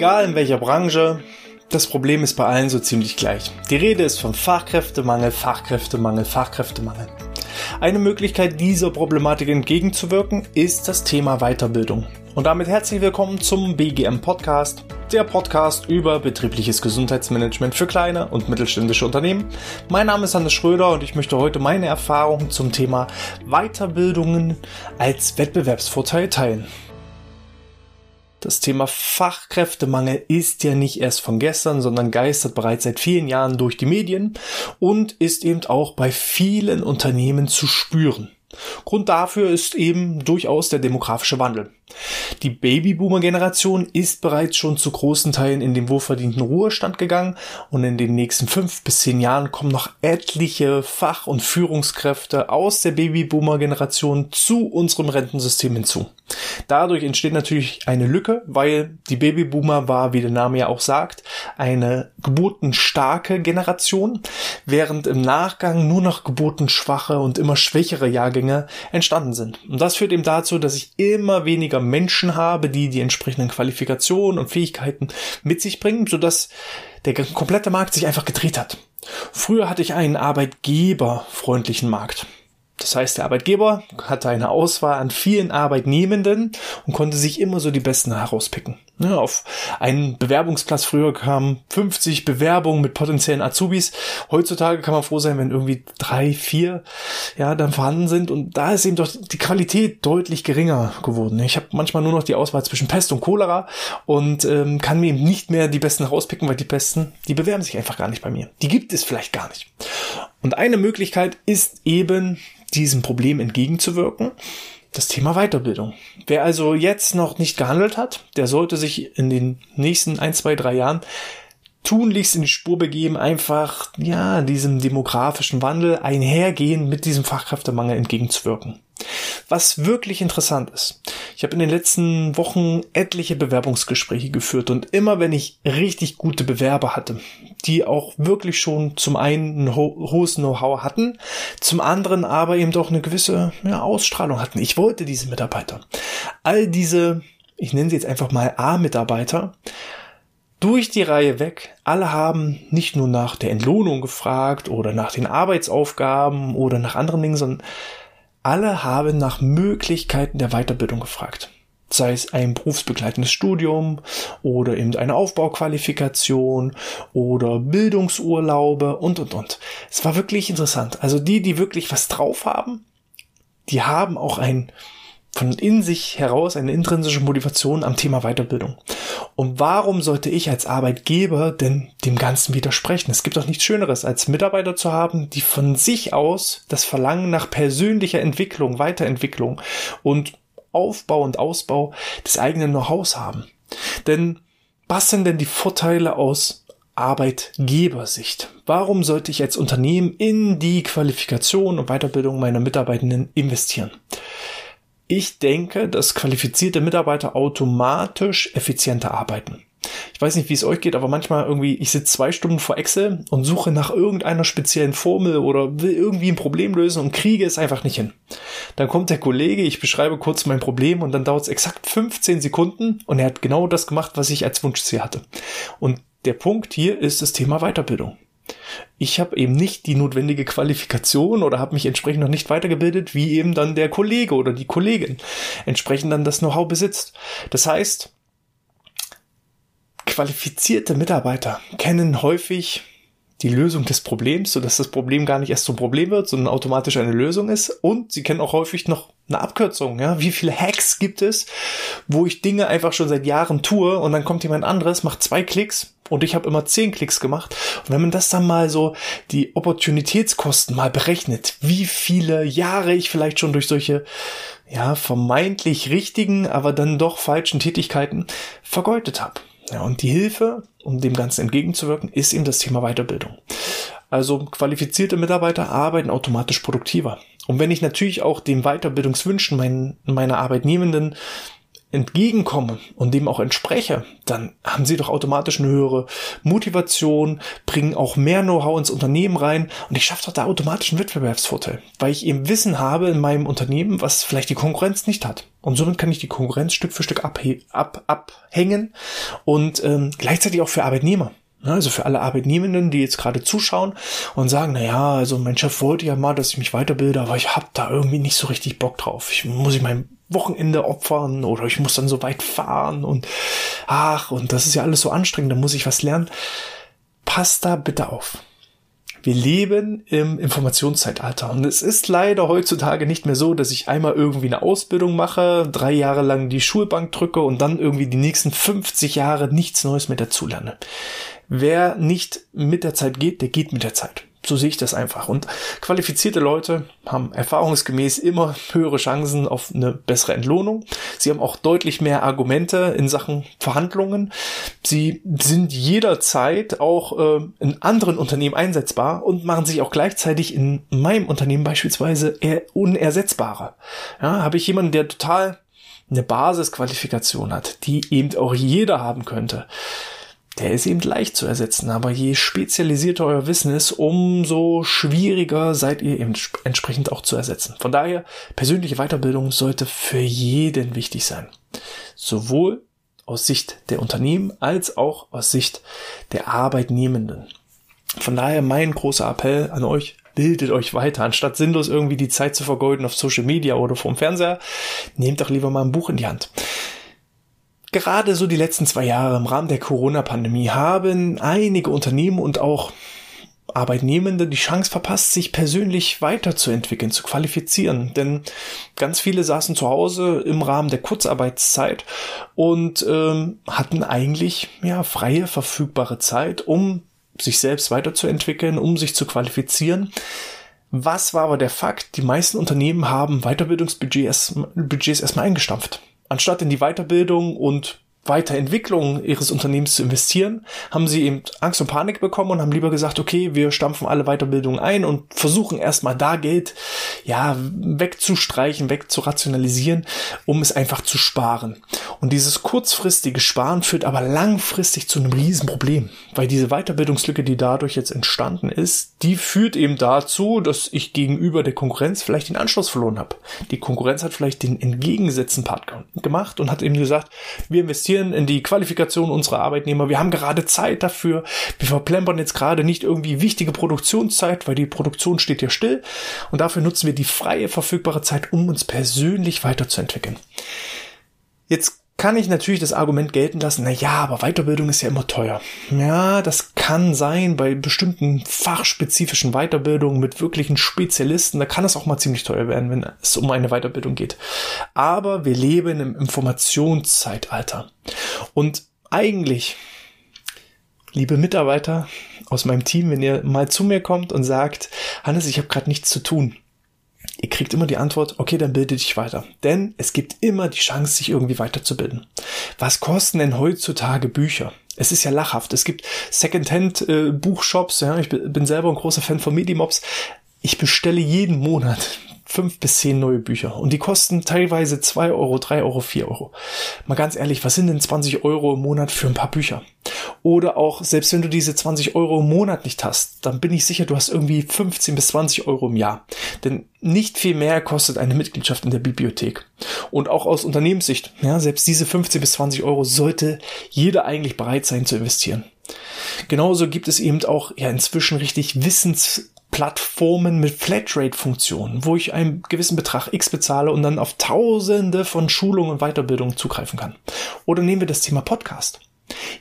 Egal in welcher Branche, das Problem ist bei allen so ziemlich gleich. Die Rede ist von Fachkräftemangel, Fachkräftemangel, Fachkräftemangel. Eine Möglichkeit dieser Problematik entgegenzuwirken ist das Thema Weiterbildung. Und damit herzlich willkommen zum BGM Podcast, der Podcast über betriebliches Gesundheitsmanagement für kleine und mittelständische Unternehmen. Mein Name ist Hannes Schröder und ich möchte heute meine Erfahrungen zum Thema Weiterbildungen als Wettbewerbsvorteil teilen. Das Thema Fachkräftemangel ist ja nicht erst von gestern, sondern geistert bereits seit vielen Jahren durch die Medien und ist eben auch bei vielen Unternehmen zu spüren. Grund dafür ist eben durchaus der demografische Wandel. Die Babyboomer-Generation ist bereits schon zu großen Teilen in den wohlverdienten Ruhestand gegangen und in den nächsten fünf bis zehn Jahren kommen noch etliche Fach- und Führungskräfte aus der Babyboomer-Generation zu unserem Rentensystem hinzu. Dadurch entsteht natürlich eine Lücke, weil die Babyboomer war, wie der Name ja auch sagt, eine geburtenstarke Generation, während im Nachgang nur noch geburtenschwache und immer schwächere Jahrgänge entstanden sind. Und das führt eben dazu, dass ich immer weniger Menschen habe, die die entsprechenden Qualifikationen und Fähigkeiten mit sich bringen, sodass der komplette Markt sich einfach gedreht hat. Früher hatte ich einen arbeitgeberfreundlichen Markt. Das heißt, der Arbeitgeber hatte eine Auswahl an vielen Arbeitnehmenden und konnte sich immer so die Besten herauspicken. Ja, auf einen Bewerbungsplatz früher kamen 50 Bewerbungen mit potenziellen Azubis. Heutzutage kann man froh sein, wenn irgendwie drei, vier ja dann vorhanden sind. Und da ist eben doch die Qualität deutlich geringer geworden. Ich habe manchmal nur noch die Auswahl zwischen Pest und Cholera und ähm, kann mir eben nicht mehr die Besten herauspicken, weil die Besten, die bewerben sich einfach gar nicht bei mir. Die gibt es vielleicht gar nicht. Und eine Möglichkeit ist eben diesem Problem entgegenzuwirken? Das Thema Weiterbildung. Wer also jetzt noch nicht gehandelt hat, der sollte sich in den nächsten ein, zwei, drei Jahren tunlichst in die Spur begeben, einfach, ja, diesem demografischen Wandel einhergehen, mit diesem Fachkräftemangel entgegenzuwirken. Was wirklich interessant ist, ich habe in den letzten Wochen etliche Bewerbungsgespräche geführt und immer wenn ich richtig gute Bewerber hatte, die auch wirklich schon zum einen ein ho hohes Know-how hatten, zum anderen aber eben doch eine gewisse ja, Ausstrahlung hatten. Ich wollte diese Mitarbeiter. All diese, ich nenne sie jetzt einfach mal A-Mitarbeiter, durch die Reihe weg. Alle haben nicht nur nach der Entlohnung gefragt oder nach den Arbeitsaufgaben oder nach anderen Dingen, sondern alle haben nach Möglichkeiten der Weiterbildung gefragt. Sei es ein berufsbegleitendes Studium oder eben eine Aufbauqualifikation oder Bildungsurlaube und, und, und. Es war wirklich interessant. Also die, die wirklich was drauf haben, die haben auch ein von in sich heraus eine intrinsische Motivation am Thema Weiterbildung. Und warum sollte ich als Arbeitgeber denn dem Ganzen widersprechen? Es gibt doch nichts Schöneres, als Mitarbeiter zu haben, die von sich aus das Verlangen nach persönlicher Entwicklung, Weiterentwicklung und Aufbau und Ausbau des eigenen Know-hows haben. Denn was sind denn die Vorteile aus Arbeitgebersicht? Warum sollte ich als Unternehmen in die Qualifikation und Weiterbildung meiner Mitarbeitenden investieren? Ich denke, dass qualifizierte Mitarbeiter automatisch effizienter arbeiten. Ich weiß nicht, wie es euch geht, aber manchmal irgendwie, ich sitze zwei Stunden vor Excel und suche nach irgendeiner speziellen Formel oder will irgendwie ein Problem lösen und kriege es einfach nicht hin. Dann kommt der Kollege, ich beschreibe kurz mein Problem und dann dauert es exakt 15 Sekunden und er hat genau das gemacht, was ich als Wunschziel hatte. Und der Punkt hier ist das Thema Weiterbildung ich habe eben nicht die notwendige Qualifikation oder habe mich entsprechend noch nicht weitergebildet, wie eben dann der Kollege oder die Kollegin entsprechend dann das Know-how besitzt. Das heißt, qualifizierte Mitarbeiter kennen häufig die Lösung des Problems, sodass das Problem gar nicht erst zum Problem wird, sondern automatisch eine Lösung ist. Und sie kennen auch häufig noch eine Abkürzung. Ja? Wie viele Hacks gibt es, wo ich Dinge einfach schon seit Jahren tue und dann kommt jemand anderes, macht zwei Klicks und ich habe immer zehn Klicks gemacht. Und wenn man das dann mal so die Opportunitätskosten mal berechnet, wie viele Jahre ich vielleicht schon durch solche ja vermeintlich richtigen, aber dann doch falschen Tätigkeiten vergeudet habe. Ja, und die Hilfe, um dem Ganzen entgegenzuwirken, ist eben das Thema Weiterbildung. Also qualifizierte Mitarbeiter arbeiten automatisch produktiver. Und wenn ich natürlich auch den Weiterbildungswünschen meinen, meiner Arbeitnehmenden entgegenkomme und dem auch entspreche, dann haben sie doch automatisch eine höhere Motivation, bringen auch mehr Know-how ins Unternehmen rein und ich schaffe doch da automatisch einen Wettbewerbsvorteil, weil ich eben Wissen habe in meinem Unternehmen, was vielleicht die Konkurrenz nicht hat. Und somit kann ich die Konkurrenz Stück für Stück ab, ab, abhängen und ähm, gleichzeitig auch für Arbeitnehmer. Also für alle Arbeitnehmenden, die jetzt gerade zuschauen und sagen, na ja, also mein Chef wollte ja mal, dass ich mich weiterbilde, aber ich habe da irgendwie nicht so richtig Bock drauf. Ich muss ich mein Wochenende opfern oder ich muss dann so weit fahren und ach, und das ist ja alles so anstrengend, da muss ich was lernen. Passt da bitte auf. Wir leben im Informationszeitalter und es ist leider heutzutage nicht mehr so, dass ich einmal irgendwie eine Ausbildung mache, drei Jahre lang die Schulbank drücke und dann irgendwie die nächsten 50 Jahre nichts Neues mehr dazulerne. Wer nicht mit der Zeit geht, der geht mit der Zeit. So sehe ich das einfach. Und qualifizierte Leute haben erfahrungsgemäß immer höhere Chancen auf eine bessere Entlohnung. Sie haben auch deutlich mehr Argumente in Sachen Verhandlungen. Sie sind jederzeit auch äh, in anderen Unternehmen einsetzbar und machen sich auch gleichzeitig in meinem Unternehmen beispielsweise unersetzbarer. Ja, habe ich jemanden, der total eine Basisqualifikation hat, die eben auch jeder haben könnte der ist eben leicht zu ersetzen. Aber je spezialisierter euer Wissen ist, umso schwieriger seid ihr eben entsprechend auch zu ersetzen. Von daher, persönliche Weiterbildung sollte für jeden wichtig sein. Sowohl aus Sicht der Unternehmen als auch aus Sicht der Arbeitnehmenden. Von daher mein großer Appell an euch, bildet euch weiter. Anstatt sinnlos irgendwie die Zeit zu vergeuden auf Social Media oder vorm Fernseher, nehmt doch lieber mal ein Buch in die Hand. Gerade so die letzten zwei Jahre im Rahmen der Corona-Pandemie haben einige Unternehmen und auch Arbeitnehmende die Chance verpasst, sich persönlich weiterzuentwickeln, zu qualifizieren. Denn ganz viele saßen zu Hause im Rahmen der Kurzarbeitszeit und ähm, hatten eigentlich ja freie, verfügbare Zeit, um sich selbst weiterzuentwickeln, um sich zu qualifizieren. Was war aber der Fakt? Die meisten Unternehmen haben Weiterbildungsbudgets Budgets erstmal eingestampft anstatt in die Weiterbildung und Weiterentwicklung ihres Unternehmens zu investieren, haben sie eben Angst und Panik bekommen und haben lieber gesagt, okay, wir stampfen alle Weiterbildungen ein und versuchen erstmal da Geld, ja, wegzustreichen, wegzurationalisieren, um es einfach zu sparen. Und dieses kurzfristige Sparen führt aber langfristig zu einem Riesenproblem, weil diese Weiterbildungslücke, die dadurch jetzt entstanden ist, die führt eben dazu, dass ich gegenüber der Konkurrenz vielleicht den Anschluss verloren habe. Die Konkurrenz hat vielleicht den entgegengesetzten Part gemacht und hat eben gesagt, wir investieren investieren in die Qualifikation unserer Arbeitnehmer. Wir haben gerade Zeit dafür. Wir verplempern jetzt gerade nicht irgendwie wichtige Produktionszeit, weil die Produktion steht ja still. Und dafür nutzen wir die freie verfügbare Zeit, um uns persönlich weiterzuentwickeln. Jetzt kann ich natürlich das Argument gelten lassen, na ja, aber Weiterbildung ist ja immer teuer. Ja, das kann sein bei bestimmten fachspezifischen Weiterbildungen mit wirklichen Spezialisten, da kann es auch mal ziemlich teuer werden, wenn es um eine Weiterbildung geht. Aber wir leben im Informationszeitalter. Und eigentlich, liebe Mitarbeiter aus meinem Team, wenn ihr mal zu mir kommt und sagt, Hannes, ich habe gerade nichts zu tun, Ihr kriegt immer die Antwort, okay, dann bilde dich weiter. Denn es gibt immer die Chance, sich irgendwie weiterzubilden. Was kosten denn heutzutage Bücher? Es ist ja lachhaft. Es gibt Secondhand-Buchshops. Äh, ja, ich bin selber ein großer Fan von Medimobs. Ich bestelle jeden Monat fünf bis zehn neue Bücher. Und die kosten teilweise zwei Euro, drei Euro, vier Euro. Mal ganz ehrlich, was sind denn 20 Euro im Monat für ein paar Bücher? Oder auch, selbst wenn du diese 20 Euro im Monat nicht hast, dann bin ich sicher, du hast irgendwie 15 bis 20 Euro im Jahr. Denn nicht viel mehr kostet eine Mitgliedschaft in der Bibliothek. Und auch aus Unternehmenssicht, ja, selbst diese 15 bis 20 Euro sollte jeder eigentlich bereit sein zu investieren. Genauso gibt es eben auch ja inzwischen richtig Wissens Plattformen mit Flatrate-Funktionen, wo ich einen gewissen Betrag X bezahle und dann auf tausende von Schulungen und Weiterbildungen zugreifen kann. Oder nehmen wir das Thema Podcast.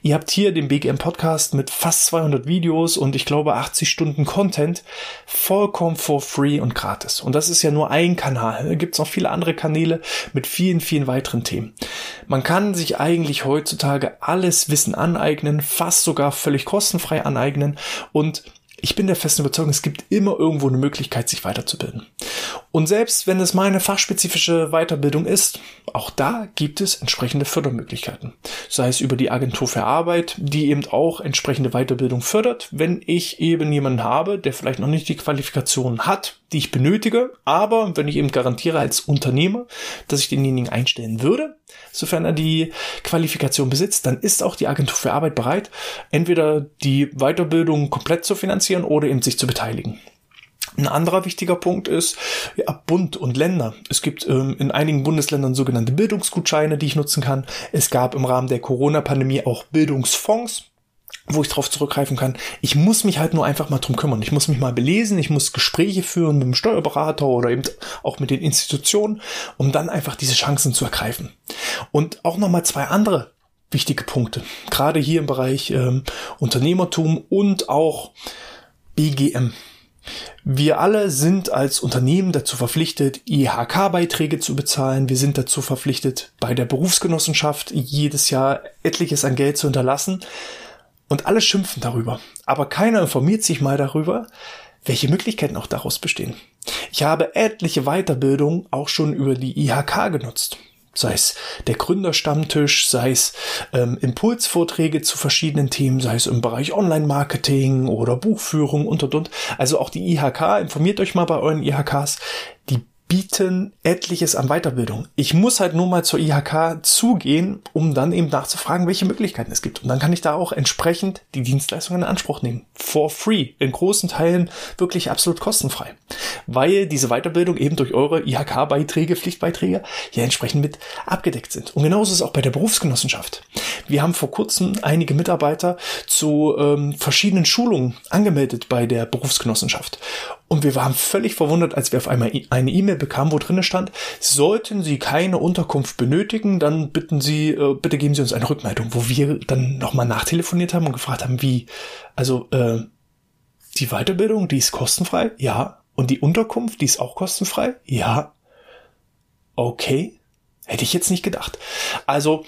Ihr habt hier den BGM Podcast mit fast 200 Videos und ich glaube 80 Stunden Content vollkommen for free und gratis. Und das ist ja nur ein Kanal. Da gibt es noch viele andere Kanäle mit vielen, vielen weiteren Themen. Man kann sich eigentlich heutzutage alles Wissen aneignen, fast sogar völlig kostenfrei aneignen und ich bin der festen Überzeugung, es gibt immer irgendwo eine Möglichkeit, sich weiterzubilden. Und selbst wenn es meine fachspezifische Weiterbildung ist, auch da gibt es entsprechende Fördermöglichkeiten. Sei es über die Agentur für Arbeit, die eben auch entsprechende Weiterbildung fördert, wenn ich eben jemanden habe, der vielleicht noch nicht die Qualifikation hat, die ich benötige, aber wenn ich eben garantiere als Unternehmer, dass ich denjenigen einstellen würde, sofern er die Qualifikation besitzt, dann ist auch die Agentur für Arbeit bereit, entweder die Weiterbildung komplett zu finanzieren oder eben sich zu beteiligen. Ein anderer wichtiger Punkt ist ja, Bund und Länder. Es gibt ähm, in einigen Bundesländern sogenannte Bildungsgutscheine, die ich nutzen kann. Es gab im Rahmen der Corona-Pandemie auch Bildungsfonds wo ich darauf zurückgreifen kann. Ich muss mich halt nur einfach mal drum kümmern. Ich muss mich mal belesen, ich muss Gespräche führen mit dem Steuerberater oder eben auch mit den Institutionen, um dann einfach diese Chancen zu ergreifen. Und auch nochmal zwei andere wichtige Punkte, gerade hier im Bereich ähm, Unternehmertum und auch BGM. Wir alle sind als Unternehmen dazu verpflichtet, IHK-Beiträge zu bezahlen. Wir sind dazu verpflichtet, bei der Berufsgenossenschaft jedes Jahr etliches an Geld zu hinterlassen. Und alle schimpfen darüber. Aber keiner informiert sich mal darüber, welche Möglichkeiten auch daraus bestehen. Ich habe etliche Weiterbildungen auch schon über die IHK genutzt sei es der Gründerstammtisch, sei es ähm, Impulsvorträge zu verschiedenen Themen, sei es im Bereich Online-Marketing oder Buchführung und und und. Also auch die IHK, informiert euch mal bei euren IHKs, die bieten etliches an Weiterbildung. Ich muss halt nur mal zur IHK zugehen, um dann eben nachzufragen, welche Möglichkeiten es gibt. Und dann kann ich da auch entsprechend die Dienstleistungen in Anspruch nehmen. For free. In großen Teilen wirklich absolut kostenfrei. Weil diese Weiterbildung eben durch eure IHK-Beiträge, Pflichtbeiträge ja entsprechend mit abgedeckt sind. Und genauso ist es auch bei der Berufsgenossenschaft. Wir haben vor kurzem einige Mitarbeiter zu ähm, verschiedenen Schulungen angemeldet bei der Berufsgenossenschaft. Und wir waren völlig verwundert, als wir auf einmal eine E-Mail bekamen, wo drinnen stand, sollten Sie keine Unterkunft benötigen, dann bitten Sie, äh, bitte geben Sie uns eine Rückmeldung, wo wir dann nochmal nachtelefoniert haben und gefragt haben, wie, also äh, die Weiterbildung, die ist kostenfrei? Ja. Und die Unterkunft, die ist auch kostenfrei? Ja. Okay. Hätte ich jetzt nicht gedacht. Also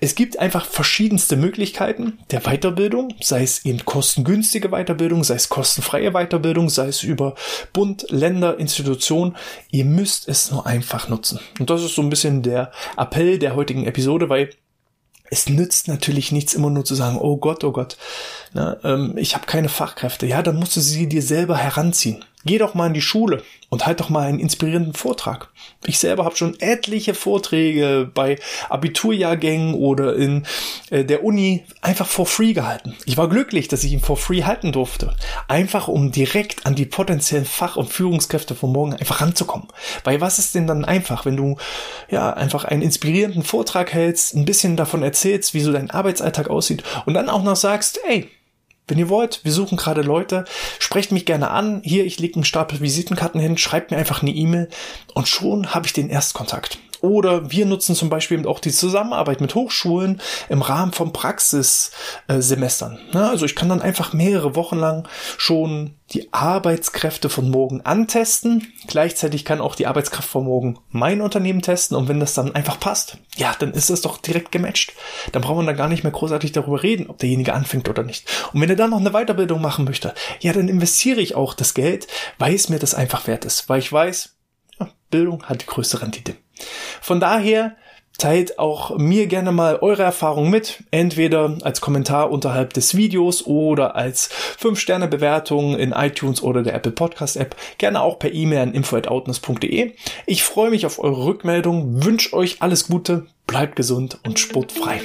es gibt einfach verschiedenste Möglichkeiten der Weiterbildung, sei es eben kostengünstige Weiterbildung, sei es kostenfreie Weiterbildung, sei es über Bund, Länder, Institutionen. Ihr müsst es nur einfach nutzen. Und das ist so ein bisschen der Appell der heutigen Episode, weil es nützt natürlich nichts, immer nur zu sagen, oh Gott, oh Gott, na, ähm, ich habe keine Fachkräfte. Ja, dann musst du sie dir selber heranziehen. Geh doch mal in die Schule und halt doch mal einen inspirierenden Vortrag. Ich selber habe schon etliche Vorträge bei Abiturjahrgängen oder in äh, der Uni einfach for free gehalten. Ich war glücklich, dass ich ihn for free halten durfte. Einfach um direkt an die potenziellen Fach- und Führungskräfte von morgen einfach ranzukommen. Weil was ist denn dann einfach, wenn du ja einfach einen inspirierenden Vortrag hältst, ein bisschen davon erzählst, wie so dein Arbeitsalltag aussieht und dann auch noch sagst, ey, wenn ihr wollt, wir suchen gerade Leute, sprecht mich gerne an. Hier, ich lege einen Stapel Visitenkarten hin, schreibt mir einfach eine E-Mail und schon habe ich den Erstkontakt. Oder wir nutzen zum Beispiel auch die Zusammenarbeit mit Hochschulen im Rahmen von Praxissemestern. Also ich kann dann einfach mehrere Wochen lang schon die Arbeitskräfte von morgen antesten. Gleichzeitig kann auch die Arbeitskraft von morgen mein Unternehmen testen. Und wenn das dann einfach passt, ja, dann ist es doch direkt gematcht. Dann braucht man da gar nicht mehr großartig darüber reden, ob derjenige anfängt oder nicht. Und wenn er dann noch eine Weiterbildung machen möchte, ja, dann investiere ich auch das Geld, weil es mir das einfach wert ist. Weil ich weiß, Bildung hat die größte Rendite. Von daher teilt auch mir gerne mal eure Erfahrungen mit, entweder als Kommentar unterhalb des Videos oder als 5-Sterne-Bewertung in iTunes oder der Apple Podcast App, gerne auch per E-Mail an info@outness.de. Ich freue mich auf eure Rückmeldung, wünsche euch alles Gute, bleibt gesund und sportfrei.